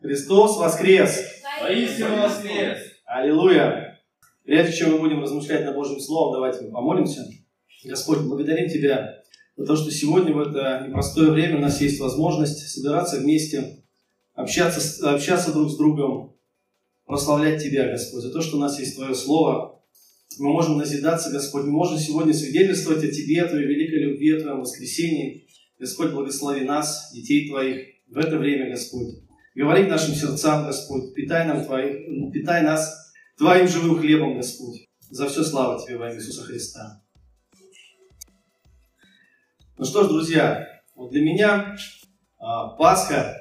Христос воскрес! Воистину воскрес! Аллилуйя! Прежде чем мы будем размышлять над Божьим Словом, давайте мы помолимся. Господь, благодарим Тебя за то, что сегодня в это непростое время у нас есть возможность собираться вместе, общаться, общаться друг с другом, прославлять Тебя, Господь, за то, что у нас есть Твое Слово. Мы можем назидаться, Господь, мы можем сегодня свидетельствовать о Тебе, о Твоей великой любви, о Твоем воскресении. Господь, благослови нас, детей Твоих, в это время, Господь. Говори к нашим сердцам, Господь, питай, нам твоих, питай нас Твоим живым хлебом, Господь. За все слава Тебе во имя Иисуса Христа. Ну что ж, друзья, вот для меня а, Пасха,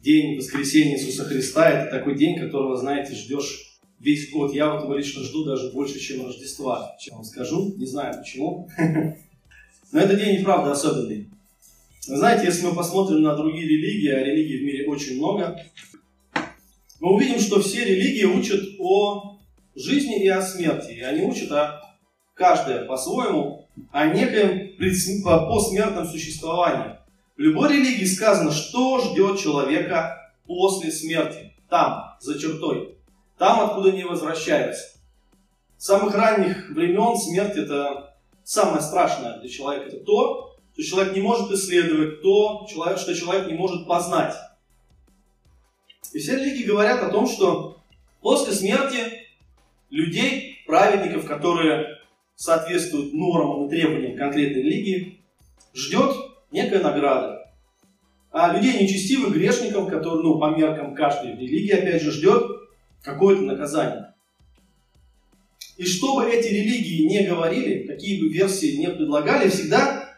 день воскресения Иисуса Христа, это такой день, которого, знаете, ждешь весь год. Я вот его лично жду даже больше, чем Рождества, чем вам скажу. Не знаю почему. Но этот день и правда особенный. Вы знаете, если мы посмотрим на другие религии, а религий в мире очень много, мы увидим, что все религии учат о жизни и о смерти. И они учат о каждая по-своему о некоем посмертном существовании. В любой религии сказано, что ждет человека после смерти. Там, за чертой. Там, откуда не возвращаются. С самых ранних времен смерть это самое страшное для человека. Это то, что человек не может исследовать, то, что человек не может познать. И все религии говорят о том, что после смерти людей, праведников, которые соответствуют нормам и требованиям конкретной религии, ждет некая награда. А людей нечестивых, грешников, которые, ну, по меркам каждой религии, опять же, ждет какое-то наказание. И что бы эти религии не говорили, какие бы версии не предлагали, всегда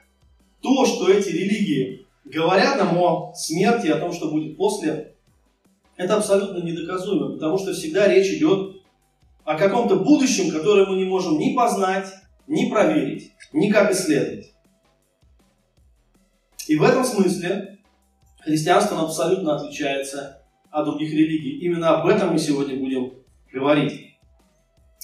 то, что эти религии говорят нам о смерти, о том, что будет после, это абсолютно недоказуемо, потому что всегда речь идет о каком-то будущем, которое мы не можем ни познать, ни проверить, никак исследовать. И в этом смысле христианство абсолютно отличается от других религий. Именно об этом мы сегодня будем говорить.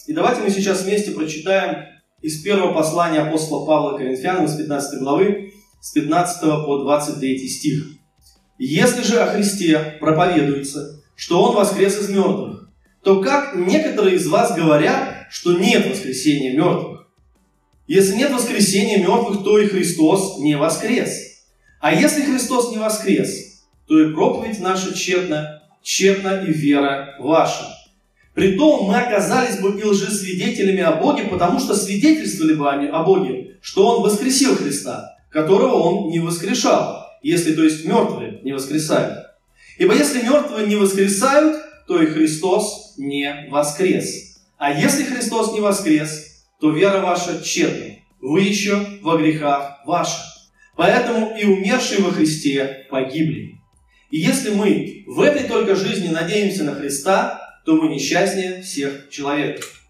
И давайте мы сейчас вместе прочитаем из первого послания апостола Павла Коринфянам с 15 главы, с 15 по 23 стих. «Если же о Христе проповедуется, что Он воскрес из мертвых, то как некоторые из вас говорят, что нет воскресения мертвых? Если нет воскресения мертвых, то и Христос не воскрес. А если Христос не воскрес, то и проповедь наша тщетна, тщетна и вера ваша. Притом мы оказались бы и лжесвидетелями о Боге, потому что свидетельствовали бы о Боге, что Он воскресил Христа, которого Он не воскрешал, если, то есть, мертвые не воскресают. Ибо если мертвые не воскресают, то и Христос не воскрес. А если Христос не воскрес, то вера ваша тщетна, вы еще во грехах ваших. Поэтому и умершие во Христе погибли. И если мы в этой только жизни надеемся на Христа, то мы несчастнее всех человеков.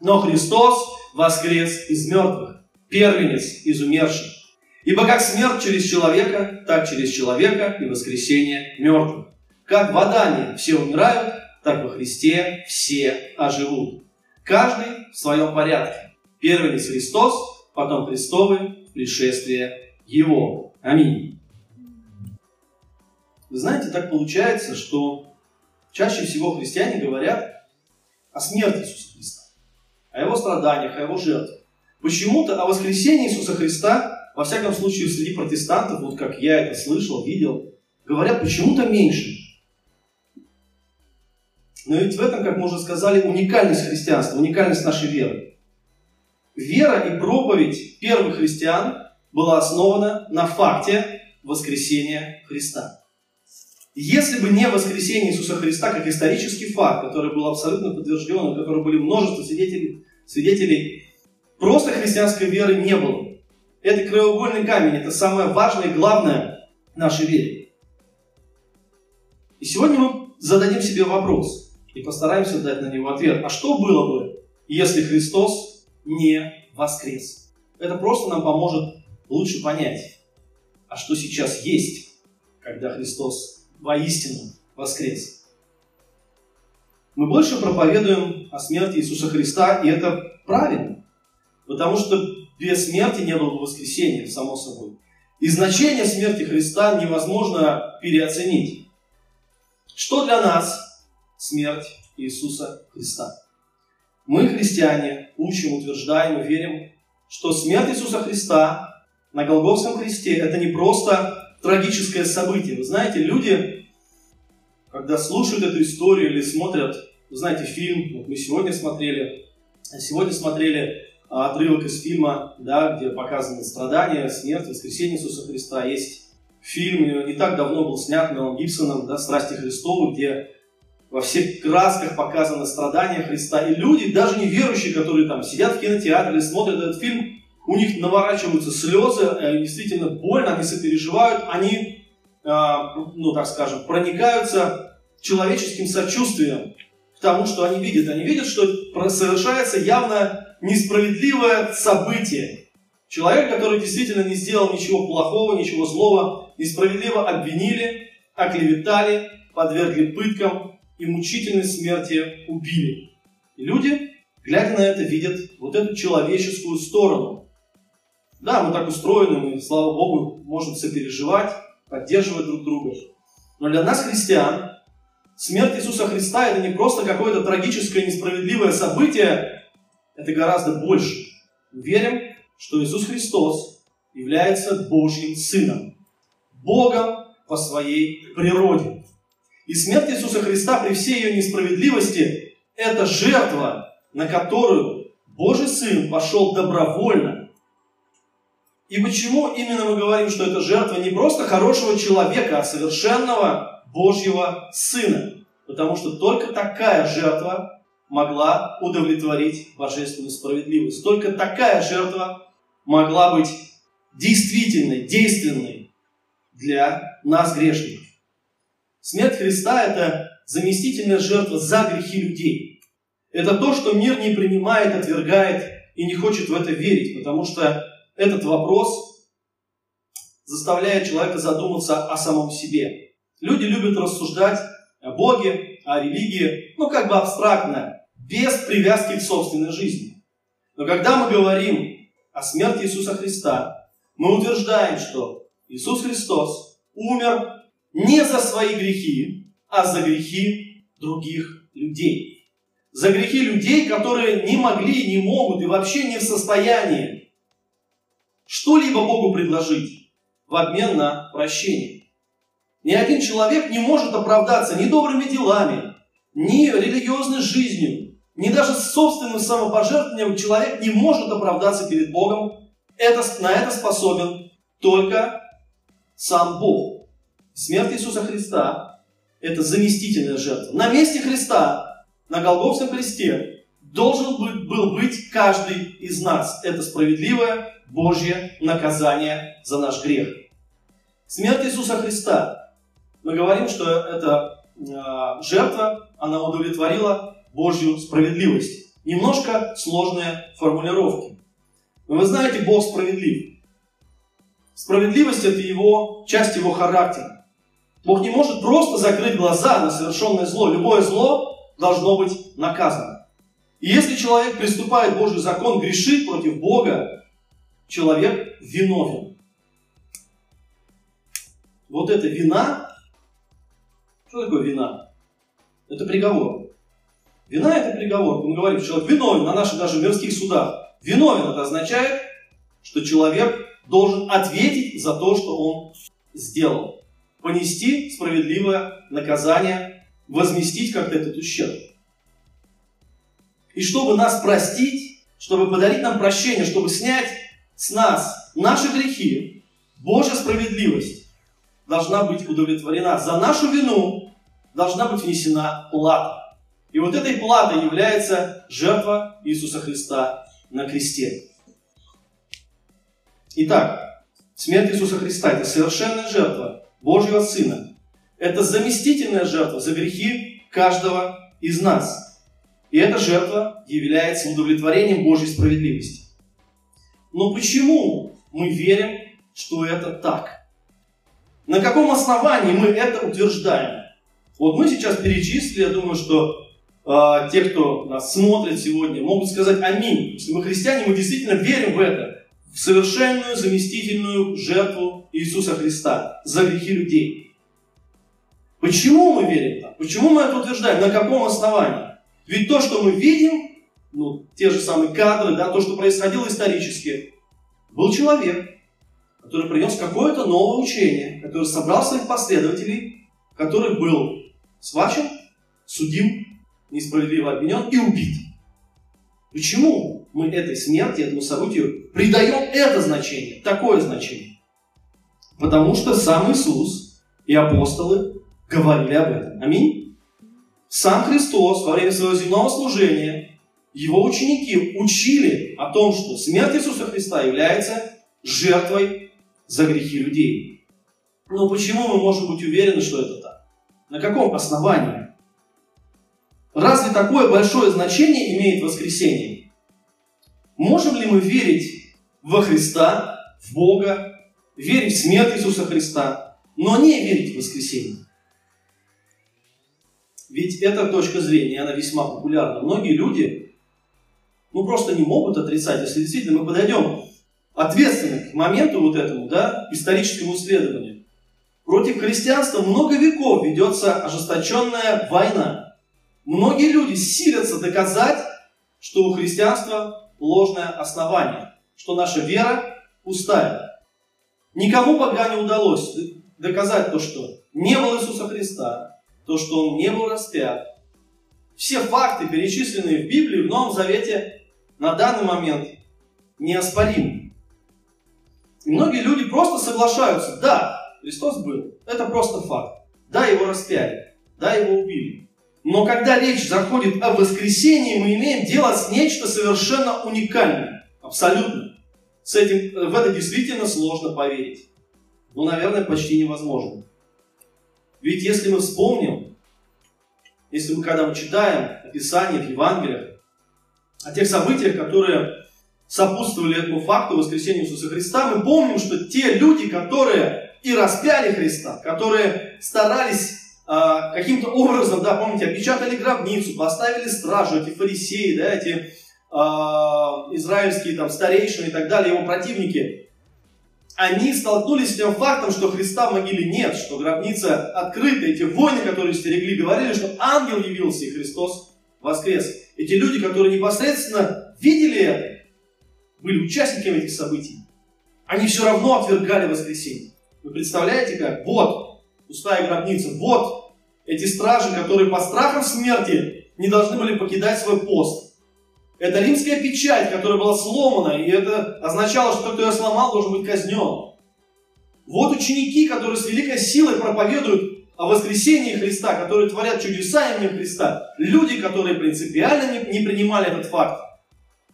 Но Христос воскрес из мертвых, первенец из умерших. Ибо как смерть через человека, так через человека и воскресение мертвых. Как в Адаме все умирают, так во Христе все оживут. Каждый в своем порядке. Первенец Христос, потом Христовы, пришествие Его. Аминь. Вы знаете, так получается, что Чаще всего христиане говорят о смерти Иисуса Христа, о его страданиях, о его жертве. Почему-то о воскресении Иисуса Христа, во всяком случае среди протестантов, вот как я это слышал, видел, говорят почему-то меньше. Но ведь в этом, как мы уже сказали, уникальность христианства, уникальность нашей веры. Вера и проповедь первых христиан была основана на факте воскресения Христа. Если бы не воскресение Иисуса Христа как исторический факт, который был абсолютно подтвержден, у которого были множество свидетелей, свидетелей, просто христианской веры не было. Это краеугольный камень, это самое важное и главное нашей вере. И сегодня мы зададим себе вопрос и постараемся дать на него ответ. А что было бы, если Христос не воскрес? Это просто нам поможет лучше понять, а что сейчас есть, когда Христос воистину воскрес. Мы больше проповедуем о смерти Иисуса Христа, и это правильно. Потому что без смерти не было бы воскресения, само собой. И значение смерти Христа невозможно переоценить. Что для нас смерть Иисуса Христа? Мы, христиане, учим, утверждаем и верим, что смерть Иисуса Христа на Голгофском кресте – это не просто трагическое событие. Вы знаете, люди, когда слушают эту историю или смотрят, вы знаете, фильм, вот мы сегодня смотрели, сегодня смотрели а, отрывок из фильма, да, где показаны страдания, смерть, воскресение Иисуса Христа. Есть фильм, не так давно был снят Мелом Гибсоном, да, «Страсти Христовы», где во всех красках показаны страдания Христа. И люди, даже неверующие, которые там сидят в кинотеатре, смотрят этот фильм, у них наворачиваются слезы, э, действительно больно, они сопереживают, они, а, ну так скажем, проникаются человеческим сочувствием к тому, что они видят. Они видят, что совершается явно несправедливое событие. Человек, который действительно не сделал ничего плохого, ничего злого, несправедливо обвинили, оклеветали, подвергли пыткам и мучительной смерти убили. И люди, глядя на это, видят вот эту человеческую сторону. Да, мы так устроены, мы, слава Богу, можем сопереживать, поддерживать друг друга. Но для нас, христиан, смерть Иисуса Христа – это не просто какое-то трагическое, несправедливое событие, это гораздо больше. Мы верим, что Иисус Христос является Божьим Сыном, Богом по своей природе. И смерть Иисуса Христа при всей ее несправедливости – это жертва, на которую Божий Сын пошел добровольно. И почему именно мы говорим, что это жертва не просто хорошего человека, а совершенного Божьего Сына? Потому что только такая жертва могла удовлетворить божественную справедливость. Только такая жертва могла быть действительной, действенной для нас, грешников. Смерть Христа – это заместительная жертва за грехи людей. Это то, что мир не принимает, отвергает и не хочет в это верить, потому что этот вопрос заставляет человека задуматься о самом себе. Люди любят рассуждать о Боге, о религии, ну как бы абстрактно, без привязки к собственной жизни. Но когда мы говорим о смерти Иисуса Христа, мы утверждаем, что Иисус Христос умер не за свои грехи, а за грехи других людей. За грехи людей, которые не могли, не могут и вообще не в состоянии что-либо Богу предложить в обмен на прощение. Ни один человек не может оправдаться ни добрыми делами, ни религиозной жизнью, ни даже собственным самопожертвованием человек не может оправдаться перед Богом. Это, на это способен только сам Бог. Смерть Иисуса Христа – это заместительная жертва. На месте Христа, на Голгофском кресте, должен был быть каждый из нас. Это справедливое Божье наказание за наш грех. Смерть Иисуса Христа. Мы говорим, что эта жертва, она удовлетворила Божью справедливость. Немножко сложные формулировки. Но вы знаете, Бог справедлив. Справедливость – это его, часть его характера. Бог не может просто закрыть глаза на совершенное зло. Любое зло должно быть наказано. И если человек приступает Божий закон, грешит против Бога, человек виновен. Вот эта вина, что такое вина? Это приговор. Вина – это приговор. Мы говорим, человек виновен на наших даже мирских судах. Виновен – это означает, что человек должен ответить за то, что он сделал. Понести справедливое наказание, возместить как-то этот ущерб. И чтобы нас простить, чтобы подарить нам прощение, чтобы снять с нас наши грехи, Божья справедливость должна быть удовлетворена. За нашу вину должна быть внесена плата. И вот этой платой является жертва Иисуса Христа на кресте. Итак, смерть Иисуса Христа – это совершенная жертва Божьего Сына. Это заместительная жертва за грехи каждого из нас. И эта жертва является удовлетворением Божьей справедливости. Но почему мы верим, что это так? На каком основании мы это утверждаем? Вот мы сейчас перечислили, я думаю, что э, те, кто нас смотрит сегодня, могут сказать аминь. Если мы христиане, мы действительно верим в это, в совершенную заместительную жертву Иисуса Христа за грехи людей. Почему мы верим так? Почему мы это утверждаем? На каком основании? Ведь то, что мы видим, ну, те же самые кадры, да, то, что происходило исторически, был человек, который принес какое-то новое учение, который собрал своих последователей, который был схвачен, судим, несправедливо обвинен и убит. Почему мы этой смерти, этому событию придаем это значение, такое значение? Потому что сам Иисус и апостолы говорили об этом. Аминь. Сам Христос во время своего земного служения, его ученики учили о том, что смерть Иисуса Христа является жертвой за грехи людей. Но почему мы можем быть уверены, что это так? На каком основании? Разве такое большое значение имеет воскресение? Можем ли мы верить во Христа, в Бога, верить в смерть Иисуса Христа, но не верить в воскресение? Ведь эта точка зрения, она весьма популярна. Многие люди, ну, просто не могут отрицать, если действительно мы подойдем ответственно к моменту вот этому, да, историческому исследованию. Против христианства много веков ведется ожесточенная война. Многие люди силятся доказать, что у христианства ложное основание, что наша вера пустая. Никому пока не удалось доказать то, что не было Иисуса Христа, то, что Он не был распят. Все факты, перечисленные в Библии, в Новом Завете, на данный момент неоспоримы. И многие люди просто соглашаются, да, Христос был, это просто факт. Да, его распяли, да, его убили. Но когда речь заходит о воскресении, мы имеем дело с нечто совершенно уникальным. Абсолютно. С этим, в это действительно сложно поверить. Ну, наверное, почти невозможно. Ведь если мы вспомним, если мы когда мы читаем описание в Евангелиях о тех событиях, которые сопутствовали этому факту воскресения Иисуса Христа, мы помним, что те люди, которые и распяли Христа, которые старались э, каким-то образом, да, помните, опечатали гробницу, поставили стражу, эти фарисеи, да, эти э, израильские там старейшины и так далее, его противники, они столкнулись с тем фактом, что Христа в могиле нет, что гробница открыта. Эти воины, которые стерегли, говорили, что ангел явился и Христос воскрес. Эти люди, которые непосредственно видели это, были участниками этих событий, они все равно отвергали воскресенье. Вы представляете как? Вот пустая гробница, вот эти стражи, которые по страхам смерти не должны были покидать свой пост. Это римская печать, которая была сломана, и это означало, что кто ее сломал, должен быть казнен. Вот ученики, которые с великой силой проповедуют о воскресении Христа, которые творят чудеса именем Христа. Люди, которые принципиально не, не принимали этот факт.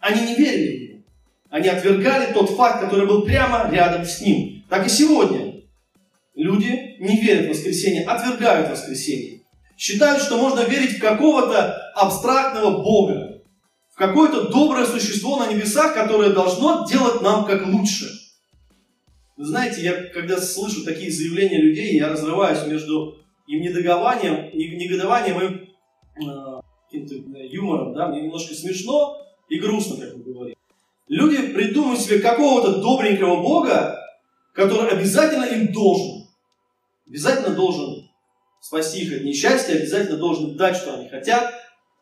Они не верили него. Они отвергали тот факт, который был прямо рядом с ним. Так и сегодня. Люди не верят в воскресенье, отвергают воскресенье. Считают, что можно верить в какого-то абстрактного Бога, в какое-то доброе существо на небесах, которое должно делать нам как лучше. Вы знаете, я когда слышу такие заявления людей, я разрываюсь между им недогованием, негодованием и э, каким-то юмором. Да? Мне немножко смешно и грустно, как вы говорите. Люди придумывают себе какого-то добренького Бога, который обязательно им должен. Обязательно должен спасти их от несчастья, обязательно должен дать, что они хотят,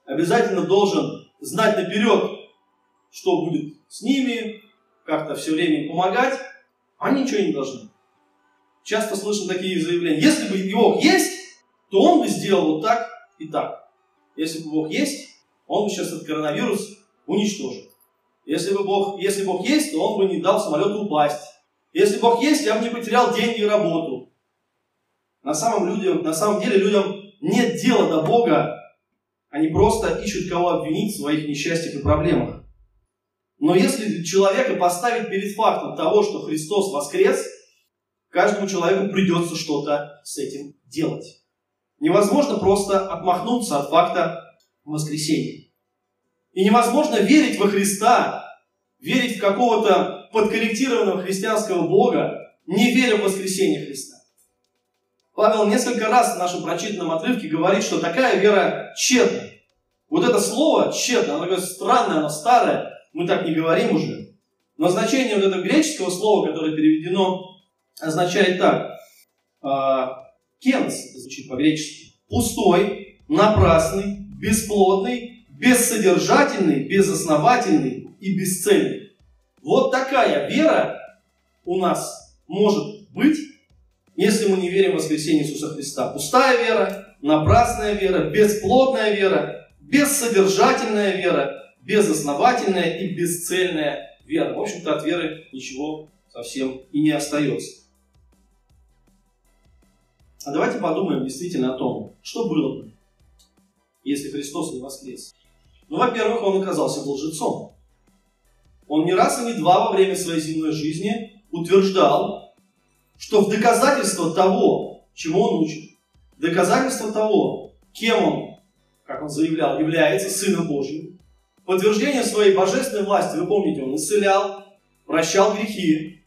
обязательно должен знать наперед, что будет с ними, как-то все время им помогать. Они ничего не должны. Часто слышим такие заявления. Если бы Бог есть, то Он бы сделал вот так и так. Если бы Бог есть, Он бы сейчас этот коронавирус уничтожил. Если бы Бог, если Бог есть, то Он бы не дал самолету упасть. Если Бог есть, я бы не потерял деньги и работу. На самом, людям, на самом деле людям нет дела до Бога. Они просто ищут кого обвинить в своих несчастьях и проблемах. Но если человека поставить перед фактом того, что Христос воскрес, каждому человеку придется что-то с этим делать. Невозможно просто отмахнуться от факта воскресения. И невозможно верить во Христа, верить в какого-то подкорректированного христианского Бога, не веря в воскресение Христа. Павел несколько раз в нашем прочитанном отрывке говорит, что такая вера тщетна. Вот это слово тщетно, оно такое странное, оно старое, мы так не говорим уже. Но значение вот этого греческого слова, которое переведено, означает так. А, кенс звучит по-гречески. Пустой, напрасный, бесплодный, бессодержательный, безосновательный и бесцельный. Вот такая вера у нас может быть, если мы не верим в воскресение Иисуса Христа. Пустая вера, напрасная вера, бесплодная вера, бессодержательная вера, безосновательная и бесцельная вера. В общем-то, от веры ничего совсем и не остается. А давайте подумаем действительно о том, что было бы, если Христос не воскрес. Ну, во-первых, он оказался лжецом. Он не раз и не два во время своей земной жизни утверждал, что в доказательство того, чему он учит, доказательство того, кем он, как он заявлял, является Сыном Божьим, подтверждение своей божественной власти, вы помните, он исцелял, прощал грехи,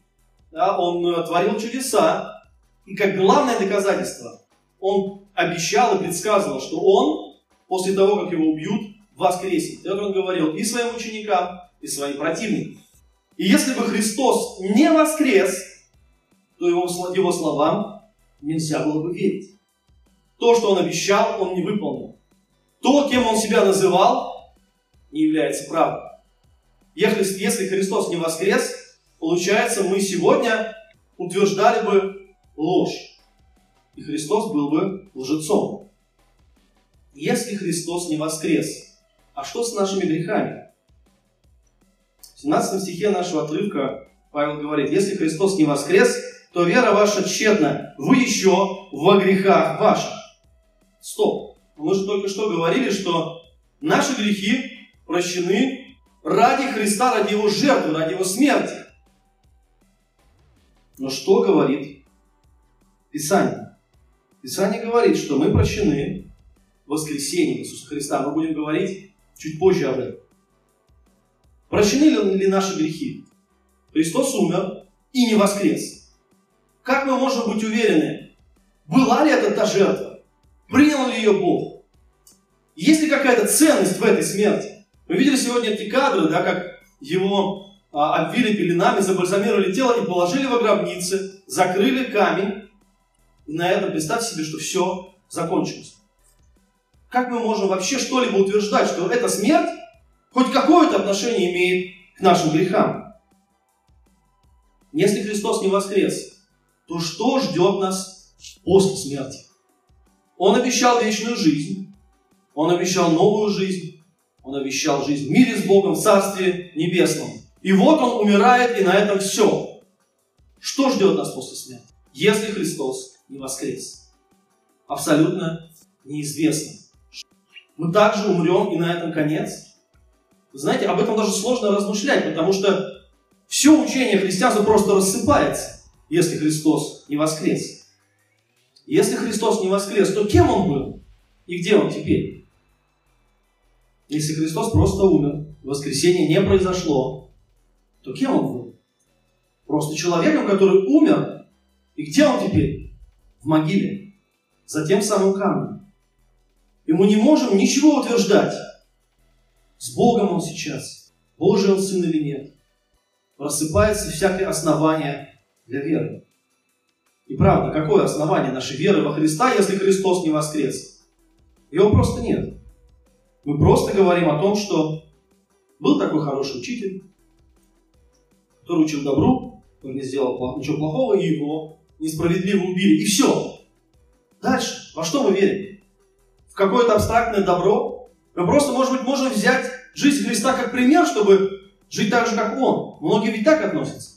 да, он э, творил чудеса, и как главное доказательство, он обещал и предсказывал, что он, после того, как его убьют, воскреснет. Это он говорил и своим ученикам, и своим противникам. И если бы Христос не воскрес, то его, его словам нельзя было бы верить. То, что он обещал, он не выполнил. То, кем он себя называл, не является правдой. Если, если Христос не воскрес, получается, мы сегодня утверждали бы ложь. И Христос был бы лжецом. Если Христос не воскрес, а что с нашими грехами? В 17 стихе нашего отрывка Павел говорит, если Христос не воскрес, то вера ваша тщетна, вы еще во грехах ваших. Стоп. Мы же только что говорили, что наши грехи прощены ради Христа, ради Его жертвы, ради Его смерти. Но что говорит Писание? Писание говорит, что мы прощены в воскресении Иисуса Христа. Мы будем говорить чуть позже об этом. Прощены ли наши грехи? Христос умер и не воскрес. Как мы можем быть уверены, была ли это та жертва? Принял ли ее Бог? Есть ли какая-то ценность в этой смерти? Мы видели сегодня эти кадры, да, как его а, обвили пеленами, забальзамировали тело и положили в гробнице, закрыли камень. И на этом представьте себе, что все закончилось. Как мы можем вообще что-либо утверждать, что эта смерть хоть какое-то отношение имеет к нашим грехам. Если Христос не воскрес, то что ждет нас после смерти? Он обещал вечную жизнь, Он обещал новую жизнь, Он обещал жизнь в мире с Богом, в Царстве Небесном. И вот Он умирает, и на этом все. Что ждет нас после смерти, если Христос не воскрес? Абсолютно неизвестно. Мы также умрем, и на этом конец – знаете, об этом даже сложно размышлять, потому что все учение христианства просто рассыпается, если Христос не воскрес. Если Христос не воскрес, то кем Он был? И где Он теперь? Если Христос просто умер, воскресение не произошло, то кем Он был? Просто человеком, который умер. И где Он теперь? В могиле. За тем самым камнем. И мы не можем ничего утверждать с Богом он сейчас, Божий он сын или нет. Рассыпается всякое основание для веры. И правда, какое основание нашей веры во Христа, если Христос не воскрес? Его просто нет. Мы просто говорим о том, что был такой хороший учитель, который учил добру, который не сделал ничего плохого, и его несправедливо убили. И все. Дальше. Во что мы верим? В какое-то абстрактное добро, мы просто, может быть, можем взять жизнь Христа как пример, чтобы жить так же, как Он. Многие ведь так относятся.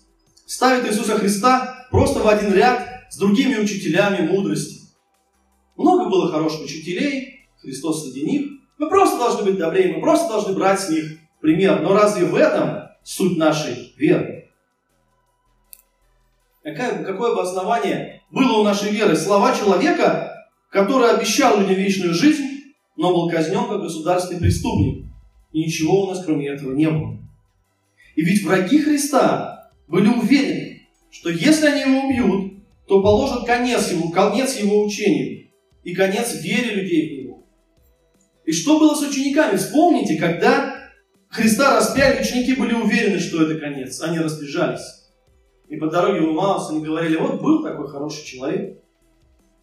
Ставят Иисуса Христа просто в один ряд с другими учителями мудрости. Много было хороших учителей, Христос среди них. Мы просто должны быть добрее, мы просто должны брать с них пример. Но разве в этом суть нашей веры? Какое, какое бы основание было у нашей веры? Слова человека, который обещал людям вечную жизнь, но был казнен как государственный преступник. И ничего у нас кроме этого не было. И ведь враги Христа были уверены, что если они его убьют, то положат конец его, конец его учению и конец вере людей в него. И что было с учениками? Вспомните, когда Христа распяли, ученики были уверены, что это конец. Они разбежались. И по дороге в Маус они говорили, вот был такой хороший человек,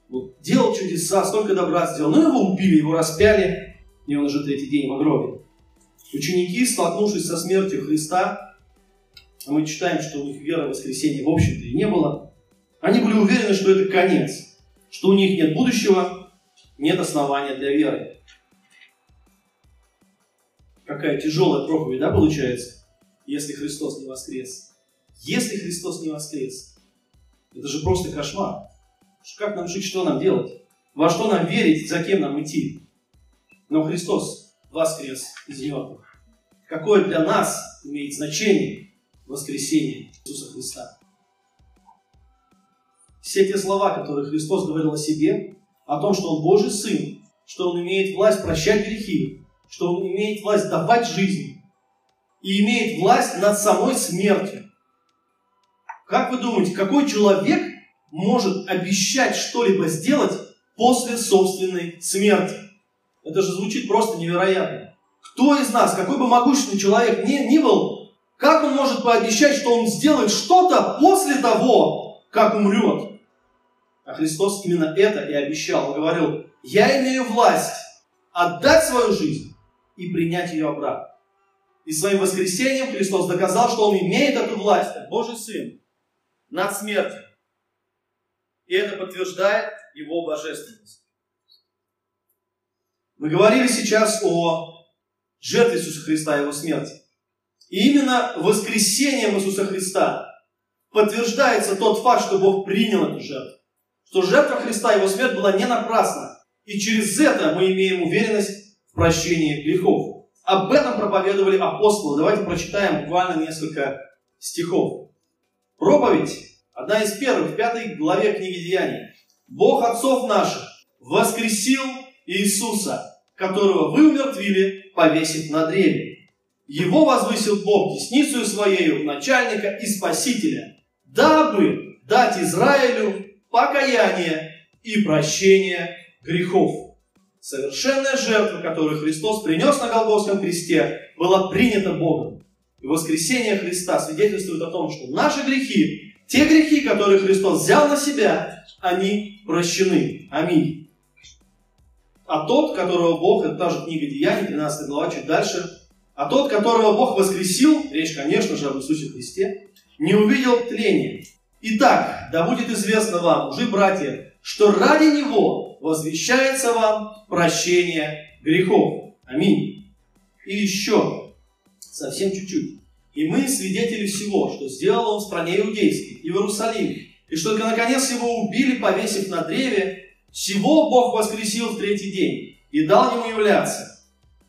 вот, делал чудеса, столько добра сделал, но его убили, его распяли, и он уже третий день в гробе. Ученики, столкнувшись со смертью Христа, мы читаем, что у них веры в воскресенье в общем-то и не было, они были уверены, что это конец, что у них нет будущего, нет основания для веры. Какая тяжелая проповедь, да, получается, если Христос не воскрес. Если Христос не воскрес, это же просто кошмар. Как нам жить, что нам делать? Во что нам верить, за кем нам идти? Но Христос воскрес из мертвых. Какое для нас имеет значение воскресение Иисуса Христа? Все те слова, которые Христос говорил о себе, о том, что Он Божий Сын, что Он имеет власть прощать грехи, что Он имеет власть давать жизнь и имеет власть над самой смертью. Как вы думаете, какой человек может обещать что-либо сделать после собственной смерти? Это же звучит просто невероятно. Кто из нас, какой бы могущественный человек ни, ни был, как он может пообещать, что он сделает что-то после того, как умрет? А Христос именно это и обещал. Он говорил, я имею власть отдать свою жизнь и принять ее обратно. И своим воскресением Христос доказал, что Он имеет эту власть, Божий Сын, над смертью. И это подтверждает Его божественность. Мы говорили сейчас о жертве Иисуса Христа и Его смерти. И именно воскресением Иисуса Христа подтверждается тот факт, что Бог принял эту жертву. Что жертва Христа Его смерть была не напрасна. И через это мы имеем уверенность в прощении грехов. Об этом проповедовали апостолы. Давайте прочитаем буквально несколько стихов. Проповедь, одна из первых, в пятой главе книги Деяний. Бог отцов наших воскресил Иисуса, которого вы умертвили, повесив на древе. Его возвысил Бог десницу своею начальника и спасителя, дабы дать Израилю покаяние и прощение грехов. Совершенная жертва, которую Христос принес на Голгофском кресте, была принята Богом. И воскресение Христа свидетельствует о том, что наши грехи, те грехи, которые Христос взял на себя, они прощены. Аминь. А тот, которого Бог, это та же книга Деяний, 13 глава, чуть дальше, а тот, которого Бог воскресил, речь, конечно же, об Иисусе Христе, не увидел тления. Итак, да будет известно вам, уже братья, что ради Него возвещается вам прощение грехов. Аминь. И еще, совсем чуть-чуть. И мы свидетели всего, что сделал Он в стране иудейской и в Иерусалиме, и что только наконец его убили, повесив на древе, всего Бог воскресил в третий день и дал ему являться.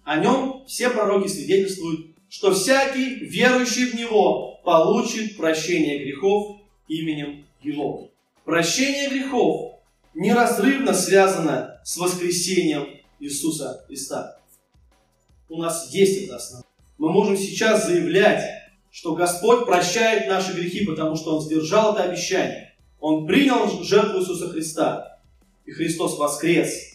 О нем все пророки свидетельствуют, что всякий, верующий в Него, получит прощение грехов именем Его. Прощение грехов неразрывно связано с воскресением Иисуса Христа. У нас есть это основание. Мы можем сейчас заявлять, что Господь прощает наши грехи, потому что Он сдержал это обещание. Он принял жертву Иисуса Христа, и Христос воскрес,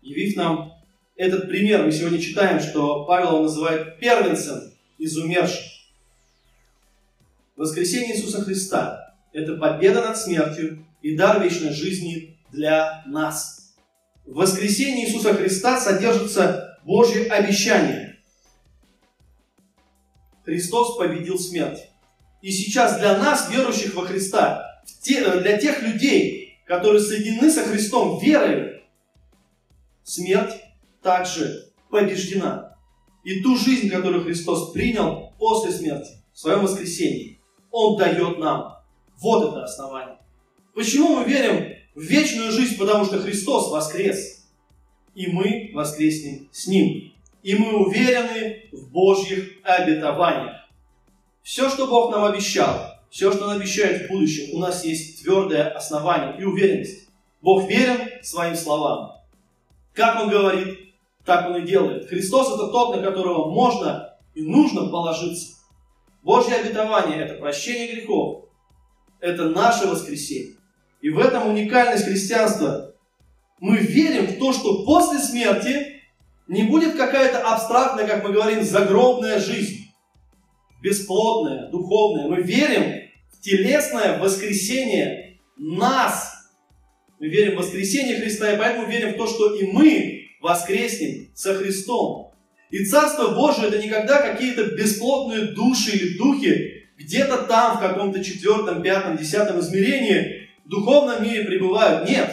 явив нам этот пример. Мы сегодня читаем, что Павел называет первенцем из умерших. Воскресение Иисуса Христа – это победа над смертью и дар вечной жизни для нас. В воскресении Иисуса Христа содержится Божье обещание. Христос победил смерть. И сейчас для нас, верующих во Христа, для тех людей, которые соединены со Христом верой, смерть также побеждена. И ту жизнь, которую Христос принял после смерти, в своем воскресении, Он дает нам. Вот это основание. Почему мы верим в вечную жизнь? Потому что Христос воскрес. И мы воскреснем с Ним. И мы уверены в Божьих обетованиях. Все, что Бог нам обещал, все, что Он обещает в будущем, у нас есть твердое основание и уверенность. Бог верен своим словам. Как Он говорит, так Он и делает. Христос это тот, на которого можно и нужно положиться. Божье обетование – это прощение грехов, это наше воскресение. И в этом уникальность христианства. Мы верим в то, что после смерти Не будет какая-то абстрактная, как мы говорим, загробная жизнь. Бесплодная, духовная. Мы верим в телесное воскресение нас. Мы верим в воскресение Христа, и поэтому верим в то, что и мы воскреснем со Христом. И Царство Божие это никогда какие-то бесплотные души или духи, где-то там, в каком-то четвертом, пятом, десятом измерении, в духовном мире пребывают. Нет.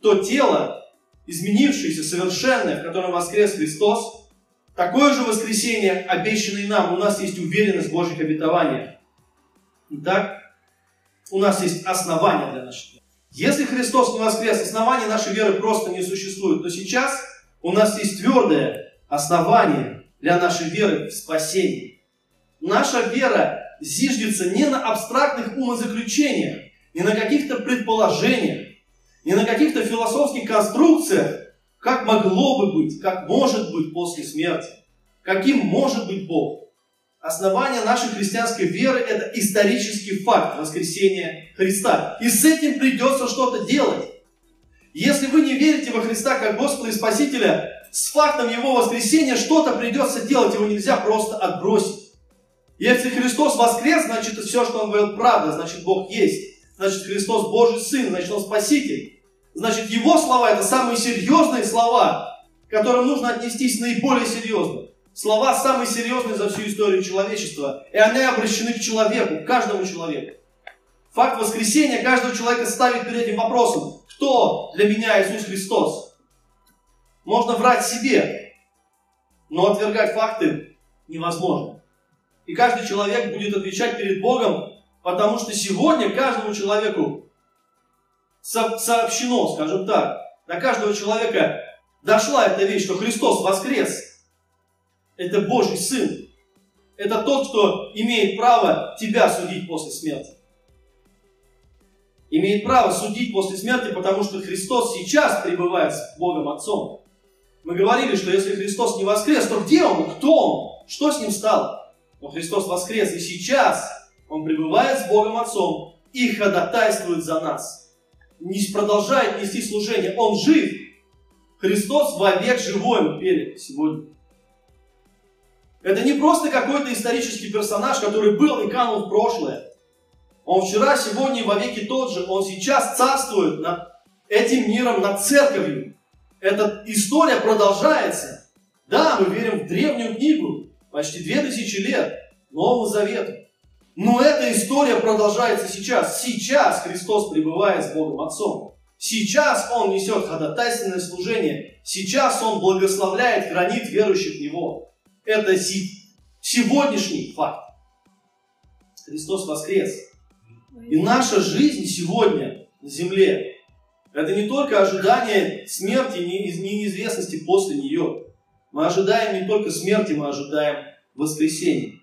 То тело, изменившееся, совершенное, в котором воскрес Христос, такое же воскресение, обещанное нам, у нас есть уверенность в Божьих обетованиях. Итак, у нас есть основания для нашей. Если Христос не воскрес, основания нашей веры просто не существует, то сейчас у нас есть твердое основание для нашей веры в спасение. Наша вера зиждется не на абстрактных умозаключениях, не на каких-то предположениях, не на каких-то философских конструкциях, как могло бы быть, как может быть после смерти, каким может быть Бог. Основание нашей христианской веры – это исторический факт воскресения Христа. И с этим придется что-то делать. Если вы не верите во Христа как Господа и Спасителя, с фактом Его воскресения что-то придется делать, его нельзя просто отбросить. Если Христос воскрес, значит все, что Он говорил, правда, значит Бог есть. Значит Христос Божий Сын, значит Он Спаситель. Значит Его слова это самые серьезные слова, к которым нужно отнестись наиболее серьезно. Слова самые серьезные за всю историю человечества. И они обращены к человеку, к каждому человеку. Факт воскресения каждого человека ставит перед этим вопросом. Кто для меня Иисус Христос? Можно врать себе, но отвергать факты невозможно. И каждый человек будет отвечать перед Богом, потому что сегодня каждому человеку сообщено, скажем так, до каждого человека дошла эта вещь, что Христос воскрес. Это Божий Сын. Это тот, кто имеет право тебя судить после смерти. Имеет право судить после смерти, потому что Христос сейчас пребывает с Богом Отцом. Мы говорили, что если Христос не воскрес, то где Он? Кто Он? Что с Ним стало? Но Христос воскрес, и сейчас Он пребывает с Богом Отцом и ходатайствует за нас. Не продолжает нести служение. Он жив. Христос вовек живой, мы пели сегодня. Это не просто какой-то исторический персонаж, который был и канул в прошлое. Он вчера, сегодня и вовеки тот же. Он сейчас царствует над этим миром, над церковью. Эта история продолжается. Да, мы верим в древнюю книгу, почти две тысячи лет Новому Завету. Но эта история продолжается сейчас. Сейчас Христос пребывает с Богом Отцом. Сейчас Он несет ходатайственное служение. Сейчас Он благословляет, хранит верующих в Него. Это сегодняшний факт. Христос воскрес. И наша жизнь сегодня на земле – это не только ожидание смерти и неизвестности после нее. Мы ожидаем не только смерти, мы ожидаем воскресения.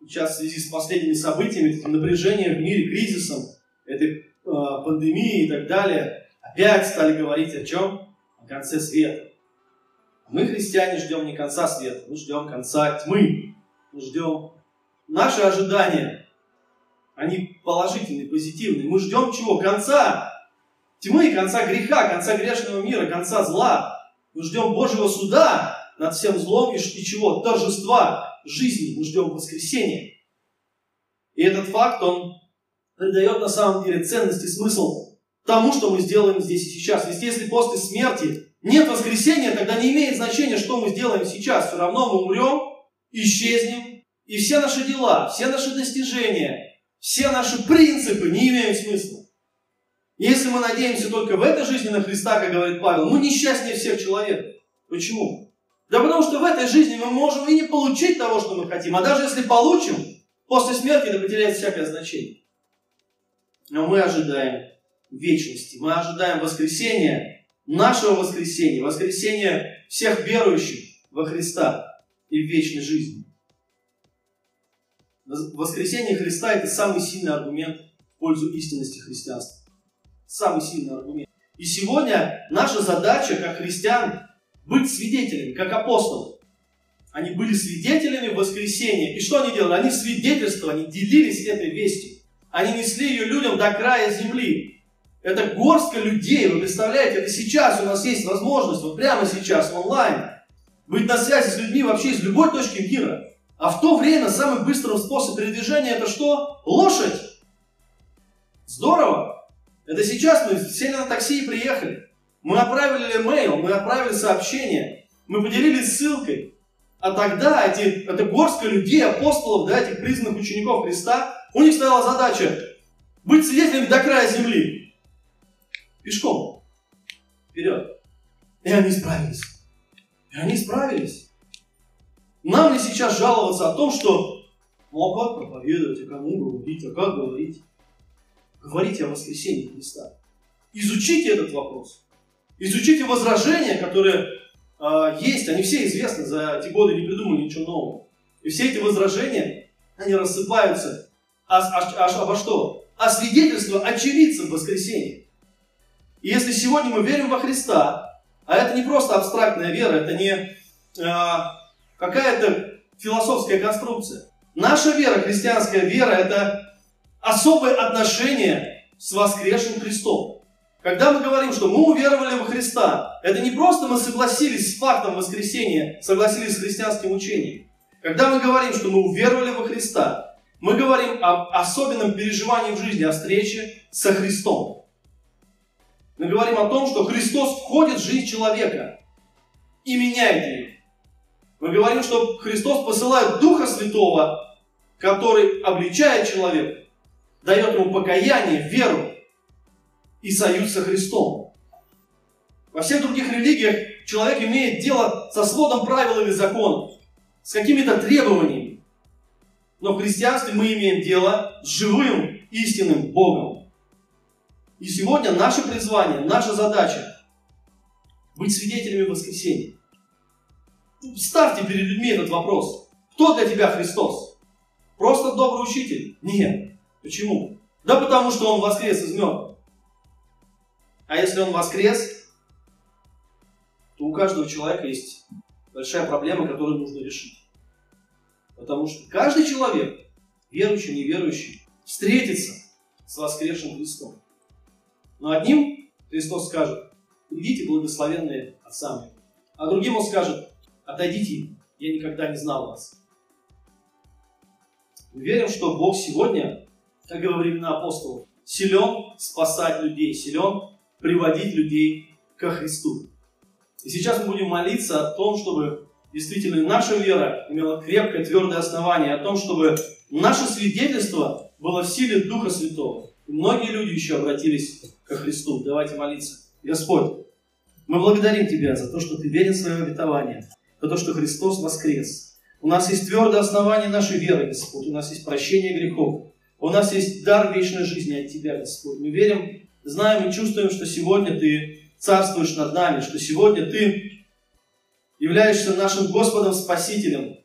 Сейчас в связи с последними событиями, этим напряжением в мире, кризисом, этой э, пандемией и так далее, опять стали говорить о чем? О конце света. Мы, христиане, ждем не конца света, мы ждем конца тьмы. Мы ждем наши ожидания, они положительные, позитивные. Мы ждем чего? Конца тьмы, конца греха, конца грешного мира, конца зла. Мы ждем Божьего суда над всем злом и, и чего? Торжества жизни. Мы ждем воскресения. И этот факт, он придает на самом деле ценность и смысл тому, что мы сделаем здесь и сейчас. Ведь если после смерти нет воскресения, тогда не имеет значения, что мы сделаем сейчас. Все равно мы умрем, исчезнем, и все наши дела, все наши достижения, все наши принципы не имеют смысла. Если мы надеемся только в этой жизни на Христа, как говорит Павел, мы несчастнее всех человек. Почему? Да потому что в этой жизни мы можем и не получить того, что мы хотим. А даже если получим, после смерти это потеряет всякое значение. Но мы ожидаем вечности. Мы ожидаем воскресения, нашего воскресения, воскресения всех верующих во Христа и в вечной жизни. Воскресение Христа – это самый сильный аргумент в пользу истинности христианства. Самый сильный аргумент. И сегодня наша задача, как христиан, быть свидетелями, как апостолы. Они были свидетелями воскресения. И что они делали? Они свидетельствовали, они делились этой вестью. Они несли ее людям до края земли. Это горстка людей, вы представляете, это сейчас у нас есть возможность, вот прямо сейчас, онлайн, быть на связи с людьми вообще из любой точки мира. А в то время самый быстрый способ передвижения это что? Лошадь. Здорово. Это сейчас мы сели на такси и приехали. Мы отправили имейл, мы отправили сообщение, мы поделились ссылкой. А тогда эти, это горстка людей, апостолов, да, этих признанных учеников Христа, у них стояла задача быть свидетелями до края земли. Пешком. Вперед. И они справились. И они справились. Нам ли сейчас жаловаться о том, что ну а как проповедовать, а кому говорить, а как говорить? Говорите о воскресении Христа. Изучите этот вопрос. Изучите возражения, которые э, есть. Они все известны. За эти годы не придумали ничего нового. И все эти возражения, они рассыпаются. А, а, а, а во что? А свидетельство очевидцев в воскресении. И если сегодня мы верим во Христа, а это не просто абстрактная вера, это не э, какая-то философская конструкция. Наша вера, христианская вера, это особое отношение с воскресшим Христом. Когда мы говорим, что мы уверовали во Христа, это не просто мы согласились с фактом воскресения, согласились с христианским учением. Когда мы говорим, что мы уверовали во Христа, мы говорим об особенном переживании в жизни, о встрече со Христом. Мы говорим о том, что Христос входит в жизнь человека и меняет ее. Мы говорим, что Христос посылает Духа Святого, который обличает человека, дает ему покаяние, веру и союз со Христом. Во всех других религиях человек имеет дело со сводом правил или законов, с какими-то требованиями. Но в христианстве мы имеем дело с живым, истинным Богом. И сегодня наше призвание, наша задача быть свидетелями воскресения. Ставьте перед людьми этот вопрос. Кто для тебя Христос? Просто добрый учитель? Нет. Почему? Да потому что Он воскрес из мертвых. А если Он воскрес, то у каждого человека есть большая проблема, которую нужно решить. Потому что каждый человек, верующий, неверующий, встретится с воскресшим Христом. Но одним Христос скажет, идите, благословенные отцами. А другим Он скажет, отойдите, я никогда не знал вас. Мы верим, что Бог сегодня, как и во времена апостолов, силен спасать людей, силен приводить людей ко Христу. И сейчас мы будем молиться о том, чтобы действительно наша вера имела крепкое, твердое основание, о том, чтобы наше свидетельство было в силе Духа Святого. И многие люди еще обратились ко Христу. Давайте молиться. Господь, мы благодарим Тебя за то, что Ты верен в свое обетование за то, что Христос воскрес. У нас есть твердое основание нашей веры, Господь. У нас есть прощение грехов. У нас есть дар вечной жизни от Тебя, Господь. Мы верим, знаем и чувствуем, что сегодня Ты царствуешь над нами, что сегодня Ты являешься нашим Господом Спасителем.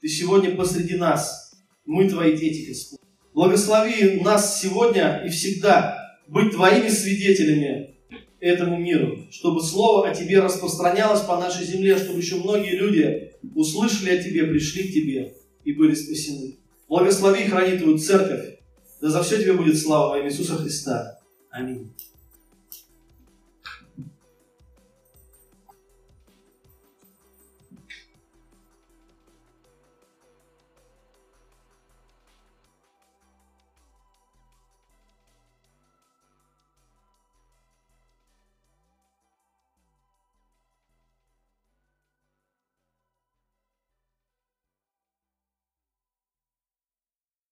Ты сегодня посреди нас. Мы Твои дети, Господь. Благослови нас сегодня и всегда быть Твоими свидетелями этому миру, чтобы Слово о Тебе распространялось по нашей земле, чтобы еще многие люди услышали о Тебе, пришли к Тебе и были спасены. Благослови и храни Твою церковь. Да за все Тебе будет слава во имя Иисуса Христа. Аминь.